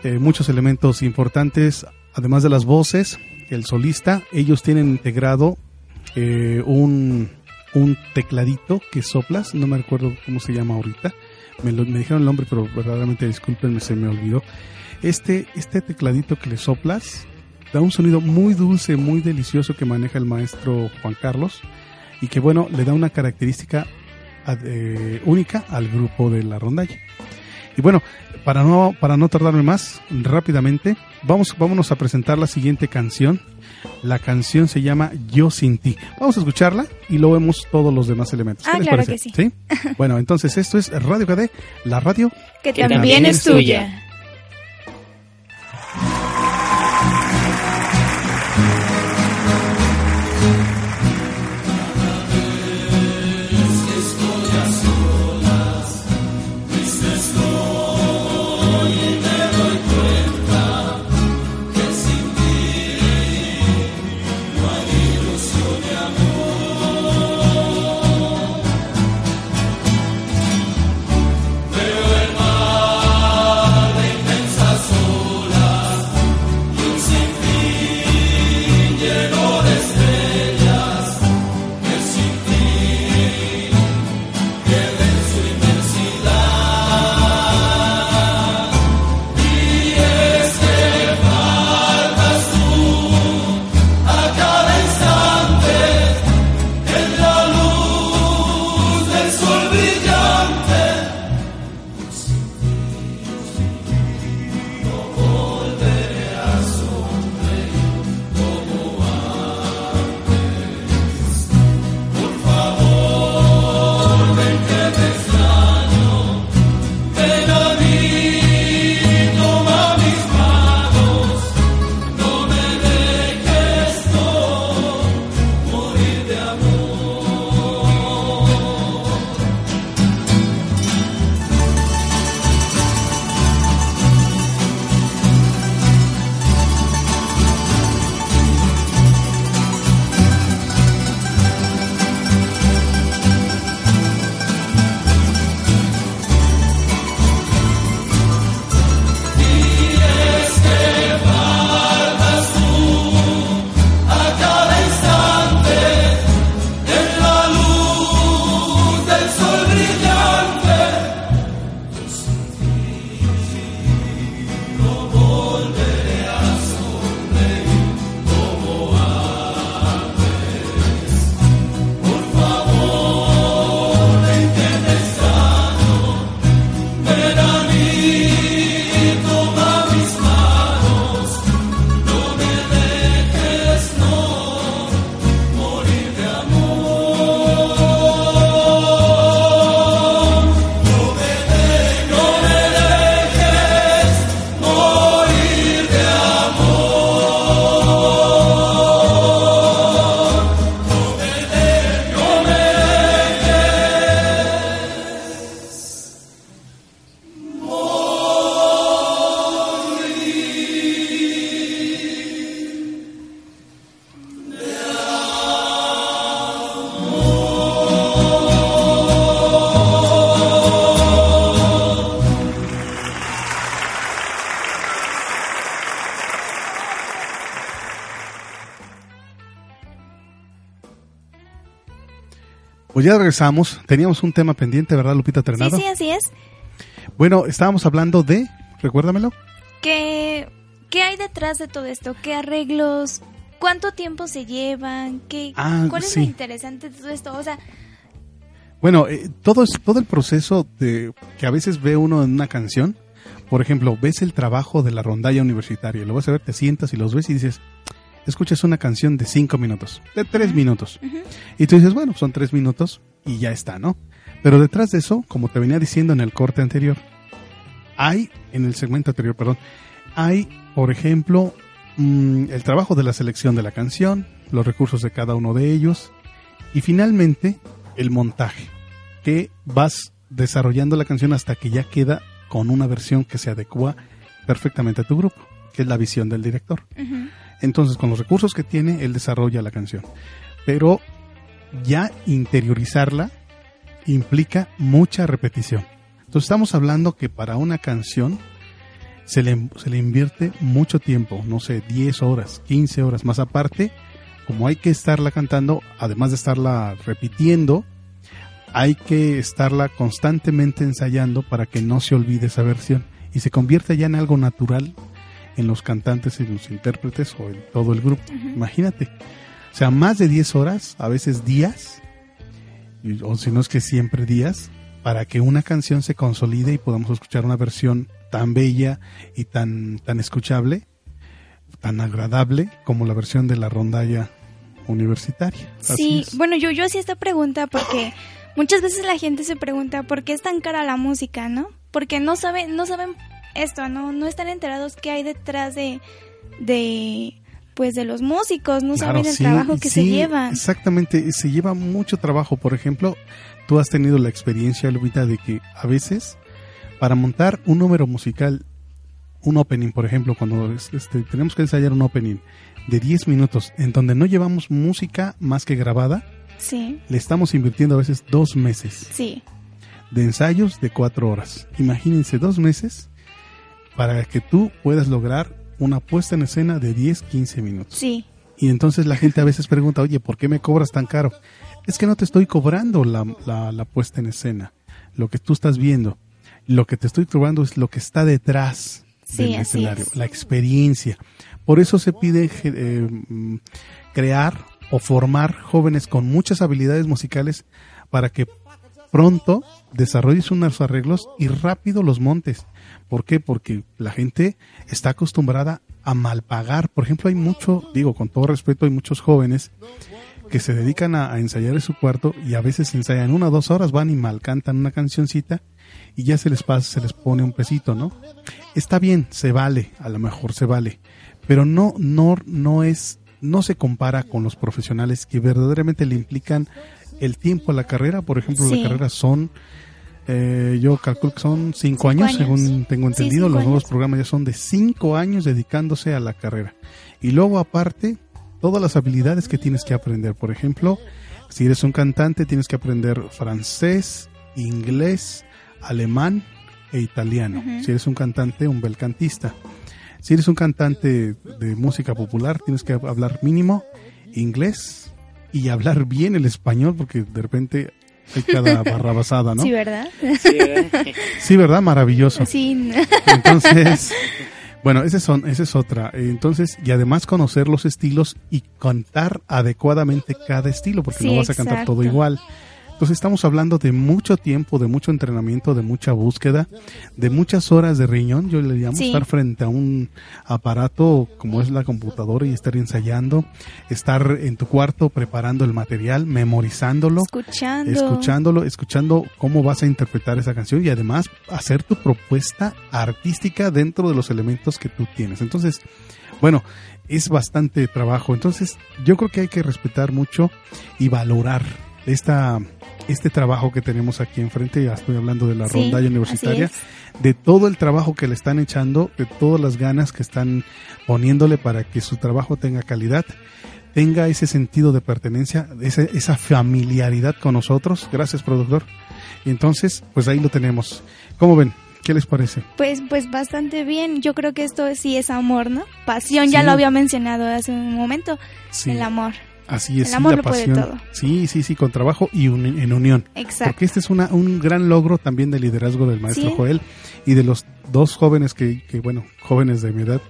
eh, muchos elementos importantes, además de las voces, el solista, ellos tienen integrado eh, un, un tecladito que soplas, no me recuerdo cómo se llama ahorita, me, lo- me dijeron el nombre, pero verdaderamente discúlpenme, se me olvidó. Este, este tecladito que le soplas da un sonido muy dulce, muy delicioso que maneja el maestro Juan Carlos y que bueno, le da una característica eh, única al grupo de la rondalla. Y bueno, para no, para no tardarme más, rápidamente, vamos, vámonos a presentar la siguiente canción. La canción se llama Yo sin ti. Vamos a escucharla y luego vemos todos los demás elementos. ¿Qué Ah, les claro parece? que sí. Bueno, entonces esto es Radio KD, la radio que, que también, también es es tuya. Ya regresamos. Teníamos un tema pendiente, ¿verdad, Lupita Sí, Trenado? sí, así es. Bueno, estábamos hablando de, recuérdamelo. ¿Qué, ¿Qué hay detrás de todo esto? ¿Qué arreglos? ¿Cuánto tiempo se llevan? ¿Qué, Ah, ¿Cuál es sí. lo interesante de todo esto? O sea, Bueno, eh, todo, es, todo el proceso de que a veces ve uno en una canción. Por ejemplo, ves el trabajo de la rondalla universitaria. Lo vas a ver, te sientas y los ves y dices, escuchas una canción de cinco minutos, de tres minutos. Y tú dices, bueno, son tres minutos y ya está, ¿no? Pero detrás de eso, como te venía diciendo en el corte anterior, hay, en el segmento anterior, perdón, hay, por ejemplo, mm, el trabajo de la selección de la canción, los recursos de cada uno de ellos y finalmente el montaje, que vas desarrollando la canción hasta que ya queda con una versión que se adecua perfectamente a tu grupo. que es la visión del director. Entonces, con los recursos que tiene, él desarrolla la canción. Pero ya interiorizarla implica mucha repetición. Entonces, estamos hablando que para una canción se le, se le invierte mucho tiempo, no sé, 10 horas, 15 horas, más aparte, como hay que estarla cantando, además de estarla repitiendo, hay que estarla constantemente ensayando para que no se olvide esa versión y se convierta ya en algo natural en los cantantes y los intérpretes o en todo el grupo. Imagínate. O sea, más de 10 horas, a veces días, o si no es que siempre días, para que una canción se consolide y podamos escuchar una versión tan bella y tan, tan escuchable, tan agradable como la versión de la rondalla universitaria. sí, bueno, yo, yo hacía esta pregunta porque muchas veces la gente se pregunta por qué es tan cara la música, ¿no? Porque no saben, no saben esto, no, no están enterados qué hay detrás de, de pues de los músicos, no saben el trabajo que se lleva. Exactamente, se lleva mucho trabajo. Por ejemplo, tú has tenido la experiencia, Lupita, de que a veces para montar un número musical, un opening, por ejemplo, cuando este, tenemos que ensayar un opening de 10 minutos en donde no llevamos música más que grabada, Sí. Le estamos invirtiendo a veces dos meses. Sí. De ensayos de cuatro horas. Imagínense dos meses para que tú puedas lograr una puesta en escena de 10, 15 minutos. Sí. Y entonces la gente a veces pregunta, oye, ¿por qué me cobras tan caro? Es que no te estoy cobrando la, la, puesta en escena, lo que tú estás viendo. Lo que te estoy cobrando es lo que está detrás del escenario, la experiencia. Por eso se pide eh, mm, crear o formar jóvenes con muchas habilidades musicales para que pronto desarrolles unos arreglos y rápido los montes. ¿Por qué? Porque la gente está acostumbrada a malpagar. Por ejemplo, hay mucho, digo con todo respeto, hay muchos jóvenes que se dedican a, ensayar en su cuarto y a veces ensayan una o dos horas, van y mal cantan una cancioncita y ya se les pasa, se les pone un pesito, ¿no? Está bien, se vale, a lo mejor se vale, pero no, no, no es no se compara con los profesionales que verdaderamente le implican el tiempo a la carrera. Por ejemplo, la carrera son, eh, yo calculo que son cinco, años, según tengo entendido. los nuevos programas ya son de cinco años dedicándose a la carrera. Y luego aparte, todas las habilidades que tienes que aprender. Por ejemplo, si eres un cantante, tienes que aprender francés, inglés, alemán e italiano. Si eres un cantante, un bel cantista. Si eres un cantante de música popular, tienes que hablar mínimo inglés y hablar bien el español, porque de repente hay cada barra basada, ¿no? Sí, ¿verdad? Sí, ¿verdad? Maravilloso. Sí. Entonces, bueno, esa son, esa es otra. Entonces, y además conocer los estilos y cantar adecuadamente cada estilo, porque no vas a cantar todo igual. Entonces estamos hablando de mucho tiempo, de mucho entrenamiento, de mucha búsqueda, de muchas horas de riñón. Yo le llamo estar frente a un aparato como es la computadora y estar ensayando, estar en tu cuarto preparando el material, memorizándolo, Escuchando. escuchándolo, escuchando cómo vas a interpretar esa canción y además hacer tu propuesta artística dentro de los elementos que tú tienes. Entonces, bueno, es bastante trabajo. Entonces, yo creo que hay que respetar mucho y valorar esta este trabajo que tenemos aquí enfrente, ya estoy hablando de la rondalla universitaria, de todo el trabajo que le están echando, de todas las ganas que están poniéndole para que su trabajo tenga calidad, tenga ese sentido de pertenencia, esa, esa familiaridad con nosotros. Gracias, productor. Y entonces, pues ahí lo tenemos. ¿Cómo ven? ¿Qué les parece? Pues, pues bastante bien. Yo creo que esto sí es amor, ¿no? Pasión, ya lo había mencionado hace un momento. El amor. Así es, la pasión. Sí, sí, sí, con trabajo y en unión. Exacto. Porque este es una, un gran logro también del liderazgo del maestro Joel y de los dos jóvenes que, que, bueno, jóvenes de mi edad,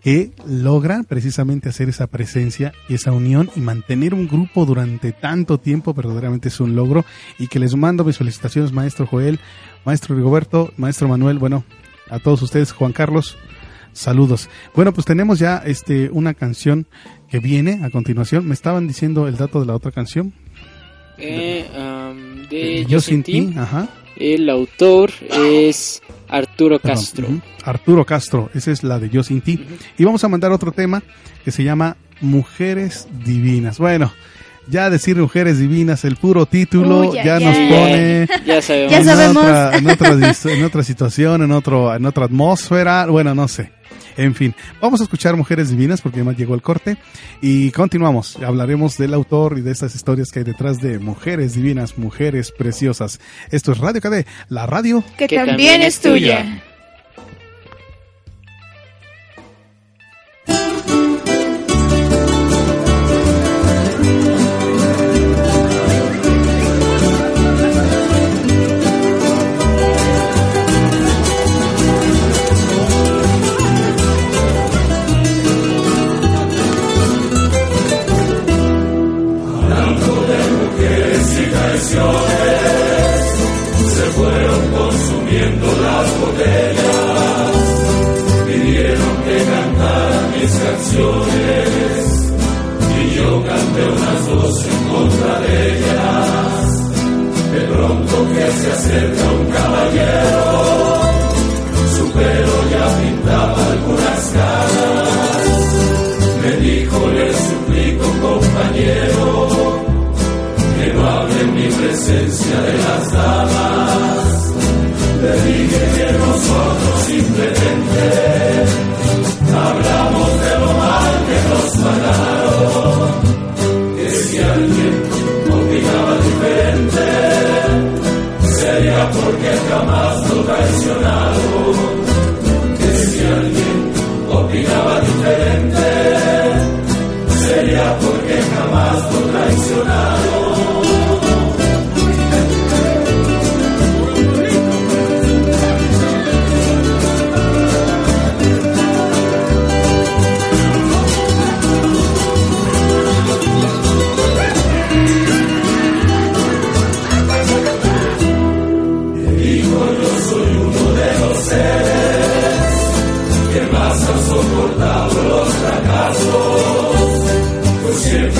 que logran precisamente hacer esa presencia y esa unión y mantener un grupo durante tanto tiempo, verdaderamente es un logro. Y que les mando mis felicitaciones, maestro Joel, maestro Rigoberto, maestro Manuel, bueno, a todos ustedes, Juan Carlos, saludos. Bueno, pues tenemos ya este una canción que viene a continuación. Me estaban diciendo el dato de la otra canción. Eh, de Yo sin ti. El autor es Arturo Castro. Arturo Castro, esa es la de Yo sin ti. Y vamos a mandar otro tema que se llama Mujeres Divinas. Bueno, ya decir mujeres divinas, el puro título ya, nos pone ya sabemos. En, otra, en, otra, en, otra, situación, en, otro, en otra atmósfera, bueno, no sé. En fin, vamos a escuchar Mujeres Divinas porque además llegó el corte y continuamos. Hablaremos del autor y de estas historias que hay detrás de Mujeres Divinas, Mujeres Preciosas. Esto es Radio KD, la radio Que, Que también, consumiendo las botellas, pidieron que cantara mis canciones. Y yo canté unas dos en contra de ellas. De pronto que se acerca un caballero, su pelo ya pintaba algunas caras, me dijo le suplico compañero que no hable en mi presencia de las damas Predique que nosotros simplemente hablamos de lo mal que nos pagaron. Que si alguien opinaba diferente, sería porque jamás lo traicionaron. Que si alguien opinaba diferente, sería porque jamás lo traicionaron.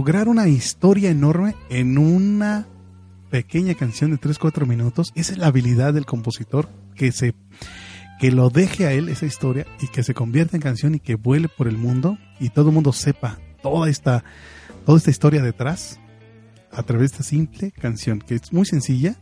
lograr una historia enorme en una pequeña canción de 3-4 minutos. Esa es la habilidad del compositor que se que lo deje a él esa historia y que se convierta en canción y que vuele por el mundo y todo el mundo sepa toda esta toda esta historia detrás a través de esta simple canción que es muy sencilla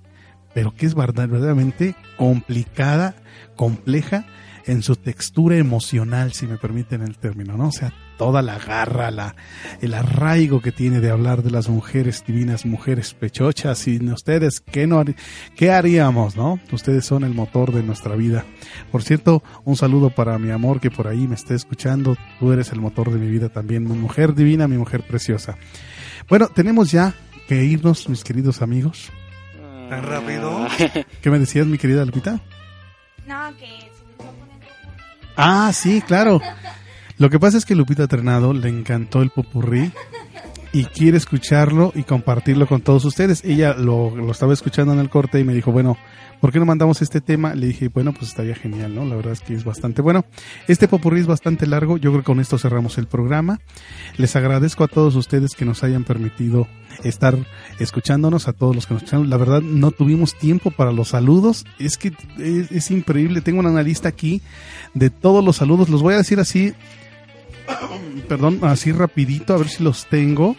pero que es verdad- verdaderamente complicada, compleja en su textura emocional, si me permiten el término, ¿no? O sea, toda la garra, la, el arraigo que tiene de hablar de las mujeres divinas, mujeres pechochas, sin ustedes, ¿qué, no, har- ¿qué haríamos, no? Ustedes son el motor de nuestra vida. Por cierto, un saludo para mi amor que por ahí me esté escuchando, tú eres el motor de mi vida también, mi mujer divina, mi mujer preciosa. Bueno, tenemos ya que irnos, mis queridos amigos. ¿Tan rápido? ¿Qué me decías, mi querida Lupita? No, que Ah, sí, claro. Lo que pasa es que Lupita Ternado le encantó el popurrí y quiere escucharlo y compartirlo con todos ustedes. Ella lo, lo estaba escuchando en el corte y me dijo, bueno, ¿por qué no mandamos este tema? Le dije, bueno, pues estaría genial, ¿no? La verdad es que es bastante bueno. Este popurrí es bastante largo, yo creo que con esto cerramos el programa. Les agradezco a todos ustedes que nos hayan permitido estar escuchándonos, a todos los que nos escucharon. La verdad, no tuvimos tiempo para los saludos. Es que es, es increíble. Tengo una lista aquí de todos los saludos. Los voy a decir así, perdón, así rapidito, a ver si los tengo.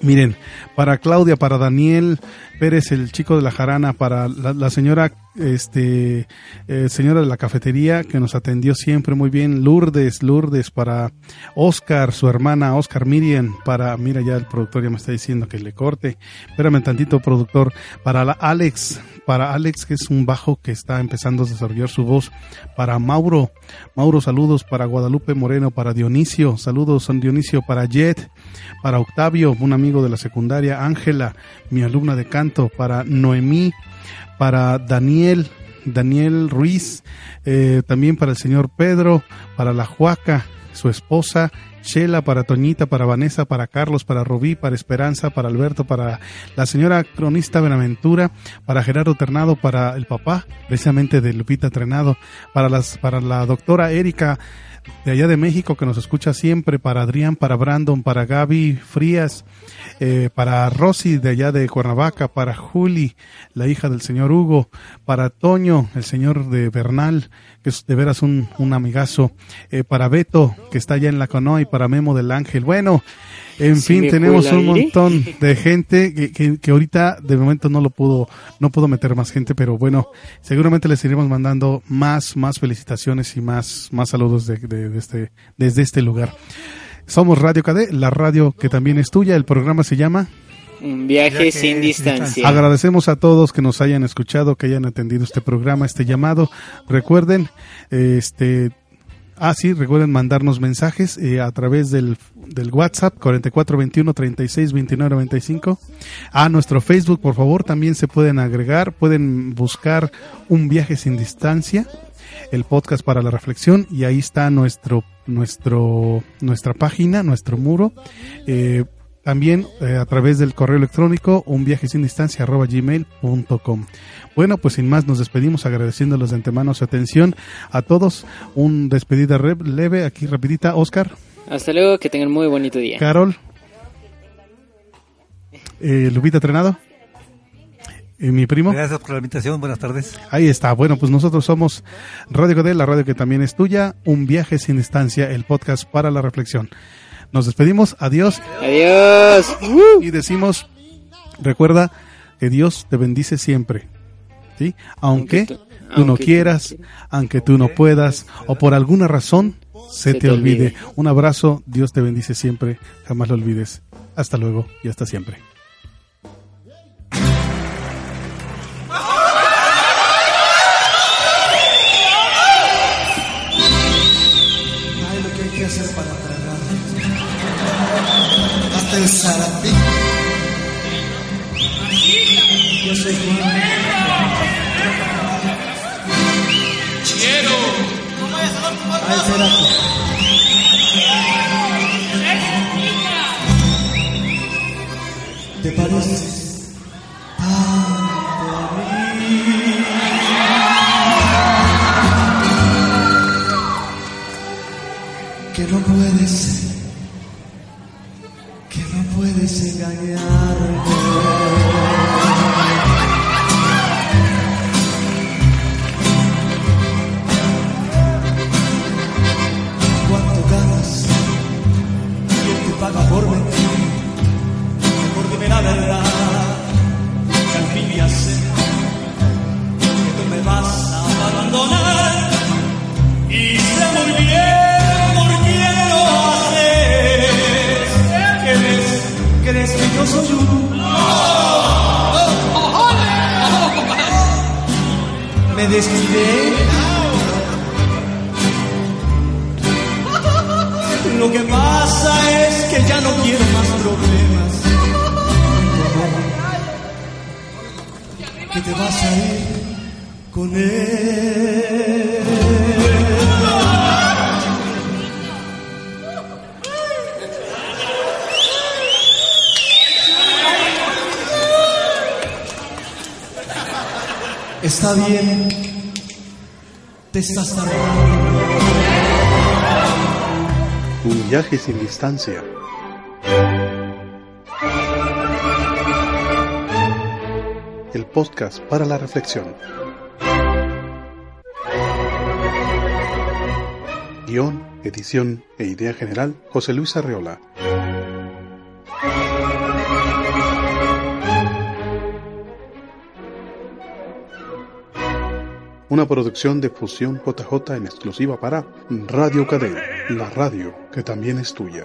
Miren, para Claudia, para Daniel Pérez, el chico de la jarana, para la, la señora este eh, señora de la cafetería que nos atendió siempre muy bien, Lourdes, Lourdes para Oscar, su hermana Oscar Miriam, para, mira ya el productor ya me está diciendo que le corte, espérame tantito productor, para la Alex, para Alex que es un bajo que está empezando a desarrollar su voz, para Mauro, Mauro saludos, para Guadalupe Moreno, para Dionisio, saludos San Dionisio, para Jet, para Octavio, un amigo de la secundaria, Ángela, mi alumna de canto, para Noemí, para Daniel, Daniel Ruiz, eh, también para el señor Pedro, para la Juaca, su esposa, Chela, para Toñita, para Vanessa, para Carlos, para Rubí, para Esperanza, para Alberto, para la señora cronista Benaventura, para Gerardo Ternado, para el papá, precisamente de Lupita Trenado, para las, para la doctora Erika de allá de México que nos escucha siempre, para Adrián, para Brandon, para Gaby Frías, eh, para Rosy de allá de Cuernavaca, para Juli, la hija del señor Hugo, para Toño, el señor de Bernal, que es de veras un, un amigazo, eh, para Beto, que está allá en la Canoa, y para Memo del Ángel. Bueno, en ¿Se fin, tenemos un montón de gente que, que, que ahorita de momento no lo pudo, no puedo meter más gente, pero bueno, seguramente les iremos mandando más, más felicitaciones y más, más saludos de, de- de este, desde este lugar. Somos Radio KD, la radio que también es tuya. El programa se llama. Un viaje, Viaje sin distancia. Agradecemos a todos que nos hayan escuchado, que hayan atendido este programa, este llamado. Recuerden, este, ah sí, recuerden mandarnos mensajes eh, a través del, del WhatsApp 4421 36 29 95. A nuestro Facebook, por favor, también se pueden agregar, pueden buscar un viaje sin distancia el podcast para la reflexión y ahí está nuestro nuestro nuestra página nuestro muro. Eh, también eh, a través del correo electrónico un viaje sin distancia arroba gmail.com bueno pues sin más nos despedimos agradeciéndoles de antemano su atención. A todos un despedida leve aquí rapidita. Oscar. Hasta luego, que tengan muy bonito día. Carol. Eh, Lupita Trenado eh, mi primo Gracias por la invitación. Buenas tardes. Ahí está. Bueno, pues nosotros somos Radio Codel, la radio que también es tuya. Un viaje sin distancia, el podcast para la reflexión. Nos despedimos. Adiós. Adiós. Y decimos, recuerda que Dios te bendice siempre. ¿Sí? Aunque, Aunque tú- tú no tú quieras, aunque tú no puedas, o por alguna razón se, te, te olvide. olvide. Un abrazo. Dios te bendice siempre. Jamás lo olvides. Hasta luego y hasta siempre. ¿Te pareces tanto a mí? que no puedes, que no puedes engañarme. Un viaje sin distancia. El podcast para la reflexión. Guión, edición e idea general, José Luis Arreola. Una producción de Fusión JJ en exclusiva para Radio Cadet, la radio que también es tuya.